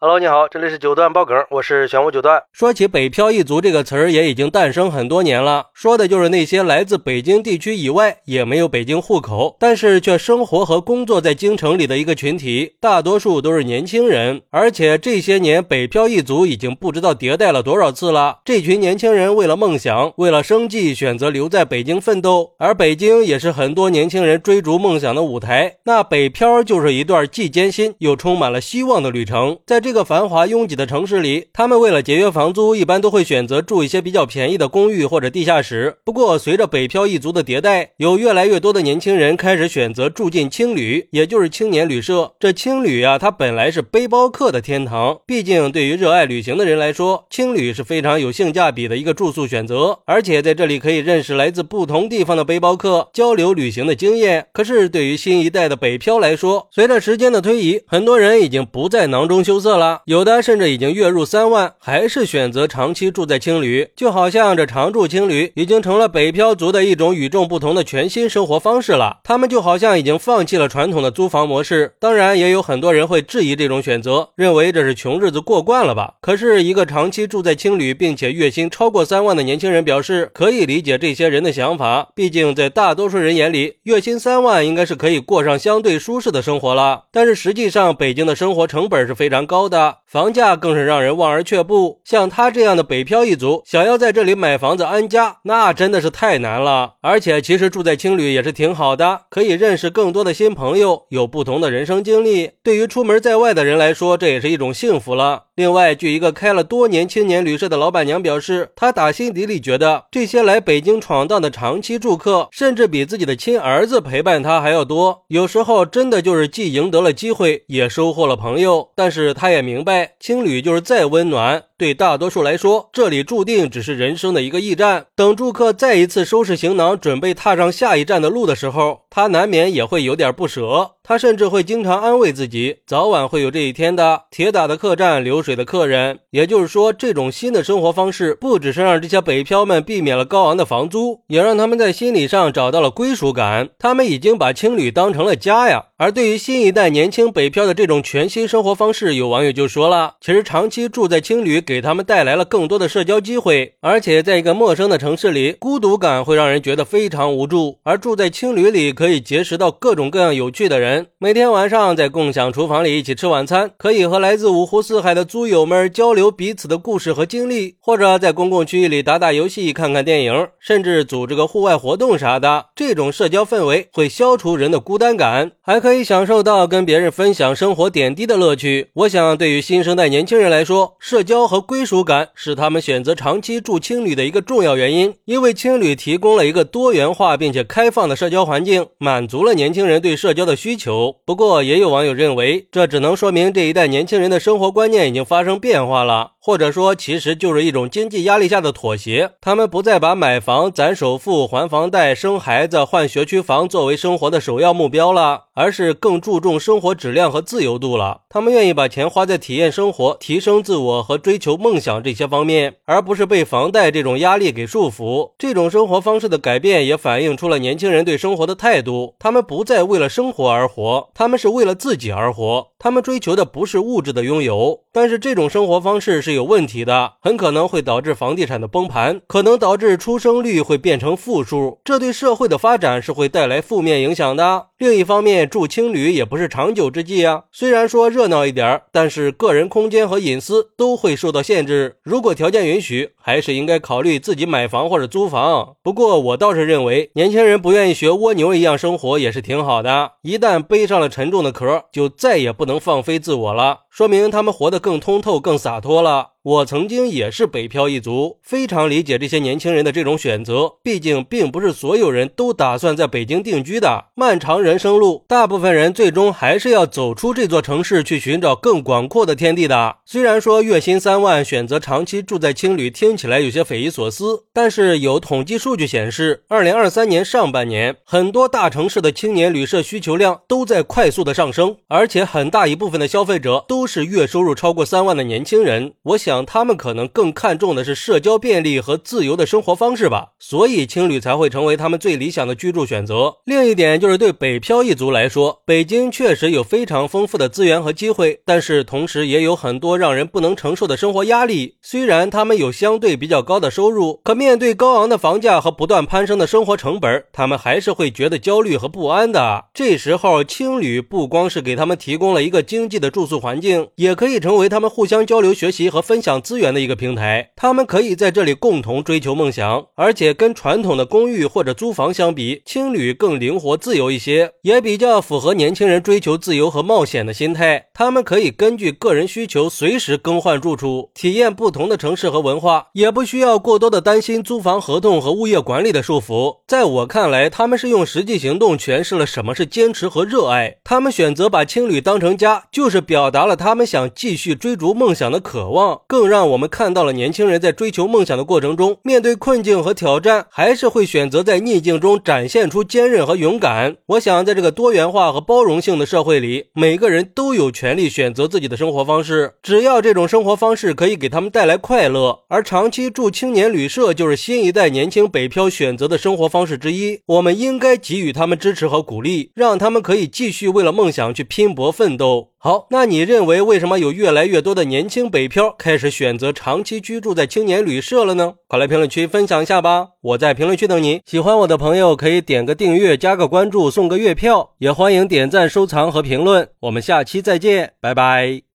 Hello，你好，这里是九段爆梗，我是玄武九段。说起“北漂一族”这个词儿，也已经诞生很多年了，说的就是那些来自北京地区以外，也没有北京户口，但是却生活和工作在京城里的一个群体，大多数都是年轻人。而且这些年，“北漂一族”已经不知道迭代了多少次了。这群年轻人为了梦想，为了生计，选择留在北京奋斗，而北京也是很多年轻人追逐梦想的舞台。那北漂就是一段既艰辛又充满了希望的旅程，在这。这个繁华拥挤的城市里，他们为了节约房租，一般都会选择住一些比较便宜的公寓或者地下室。不过，随着北漂一族的迭代，有越来越多的年轻人开始选择住进青旅，也就是青年旅社。这青旅啊，它本来是背包客的天堂，毕竟对于热爱旅行的人来说，青旅是非常有性价比的一个住宿选择。而且在这里可以认识来自不同地方的背包客，交流旅行的经验。可是对于新一代的北漂来说，随着时间的推移，很多人已经不再囊中羞涩。有的甚至已经月入三万，还是选择长期住在青旅，就好像这常住青旅已经成了北漂族的一种与众不同的全新生活方式了。他们就好像已经放弃了传统的租房模式。当然，也有很多人会质疑这种选择，认为这是穷日子过惯了吧？可是，一个长期住在青旅并且月薪超过三万的年轻人表示，可以理解这些人的想法。毕竟，在大多数人眼里，月薪三万应该是可以过上相对舒适的生活了。但是，实际上，北京的生活成本是非常高。的房价更是让人望而却步。像他这样的北漂一族，想要在这里买房子安家，那真的是太难了。而且，其实住在青旅也是挺好的，可以认识更多的新朋友，有不同的人生经历。对于出门在外的人来说，这也是一种幸福了。另外，据一个开了多年青年旅社的老板娘表示，她打心底里觉得，这些来北京闯荡的长期住客，甚至比自己的亲儿子陪伴她还要多。有时候，真的就是既赢得了机会，也收获了朋友。但是，她也。也明白，青旅就是再温暖，对大多数来说，这里注定只是人生的一个驿站。等住客再一次收拾行囊，准备踏上下一站的路的时候，他难免也会有点不舍。他甚至会经常安慰自己，早晚会有这一天的。铁打的客栈，流水的客人。也就是说，这种新的生活方式，不只是让这些北漂们避免了高昂的房租，也让他们在心理上找到了归属感。他们已经把青旅当成了家呀。而对于新一代年轻北漂的这种全新生活方式，有网友就说了：其实长期住在青旅，给他们带来了更多的社交机会，而且在一个陌生的城市里，孤独感会让人觉得非常无助。而住在青旅里，可以结识到各种各样有趣的人。每天晚上在共享厨房里一起吃晚餐，可以和来自五湖四海的租友们交流彼此的故事和经历，或者在公共区域里打打游戏、看看电影，甚至组织个户外活动啥的。这种社交氛围会消除人的孤单感，还可以享受到跟别人分享生活点滴的乐趣。我想，对于新生代年轻人来说，社交和归属感是他们选择长期住青旅的一个重要原因，因为青旅提供了一个多元化并且开放的社交环境，满足了年轻人对社交的需求。不过，也有网友认为，这只能说明这一代年轻人的生活观念已经发生变化了。或者说，其实就是一种经济压力下的妥协。他们不再把买房、攒首付、还房贷、生孩子、换学区房作为生活的首要目标了，而是更注重生活质量和自由度了。他们愿意把钱花在体验生活、提升自我和追求梦想这些方面，而不是被房贷这种压力给束缚。这种生活方式的改变也反映出了年轻人对生活的态度。他们不再为了生活而活，他们是为了自己而活。他们追求的不是物质的拥有，但是这种生活方式是有问题的，很可能会导致房地产的崩盘，可能导致出生率会变成负数，这对社会的发展是会带来负面影响的。另一方面，住青旅也不是长久之计啊。虽然说热闹一点，但是个人空间和隐私都会受到限制。如果条件允许，还是应该考虑自己买房或者租房。不过，我倒是认为，年轻人不愿意学蜗牛一样生活也是挺好的。一旦背上了沉重的壳，就再也不能放飞自我了。说明他们活得更通透、更洒脱了。我曾经也是北漂一族，非常理解这些年轻人的这种选择。毕竟，并不是所有人都打算在北京定居的。漫长人生路，大部分人最终还是要走出这座城市，去寻找更广阔的天地的。虽然说月薪三万，选择长期住在青旅，听起来有些匪夷所思，但是有统计数据显示，二零二三年上半年，很多大城市的青年旅社需求量都在快速的上升，而且很大一部分的消费者都是月收入超过三万的年轻人。我想。想他们可能更看重的是社交便利和自由的生活方式吧，所以青旅才会成为他们最理想的居住选择。另一点就是对北漂一族来说，北京确实有非常丰富的资源和机会，但是同时也有很多让人不能承受的生活压力。虽然他们有相对比较高的收入，可面对高昂的房价和不断攀升的生活成本，他们还是会觉得焦虑和不安的。这时候，青旅不光是给他们提供了一个经济的住宿环境，也可以成为他们互相交流、学习和分分享资源的一个平台。他们可以在这里共同追求梦想，而且跟传统的公寓或者租房相比，青旅更灵活自由一些，也比较符合年轻人追求自由和冒险的心态。他们可以根据个人需求随时更换住处，体验不同的城市和文化，也不需要过多的担心租房合同和物业管理的束缚。在我看来，他们是用实际行动诠释了什么是坚持和热爱。他们选择把青旅当成家，就是表达了他们想继续追逐梦想的渴望，更让我们看到了年轻人在追求梦想的过程中，面对困境和挑战，还是会选择在逆境中展现出坚韧和勇敢。我想，在这个多元化和包容性的社会里，每个人都有权利选择自己的生活方式，只要这种生活方式可以给他们带来快乐。而长期住青年旅社就是新一代年轻北漂选择的生活方式之一，我们应该给予他们支持和鼓励，让他们可以继续为了梦想去拼搏奋斗。好，那你认为为什么有越来越多的年轻北漂开始选择长期居住在青年旅社了呢？快来评论区分享一下吧！我在评论区等你。喜欢我的朋友可以点个订阅、加个关注、送个月票，也欢迎点赞、收藏和评论。我们下期再见，拜拜。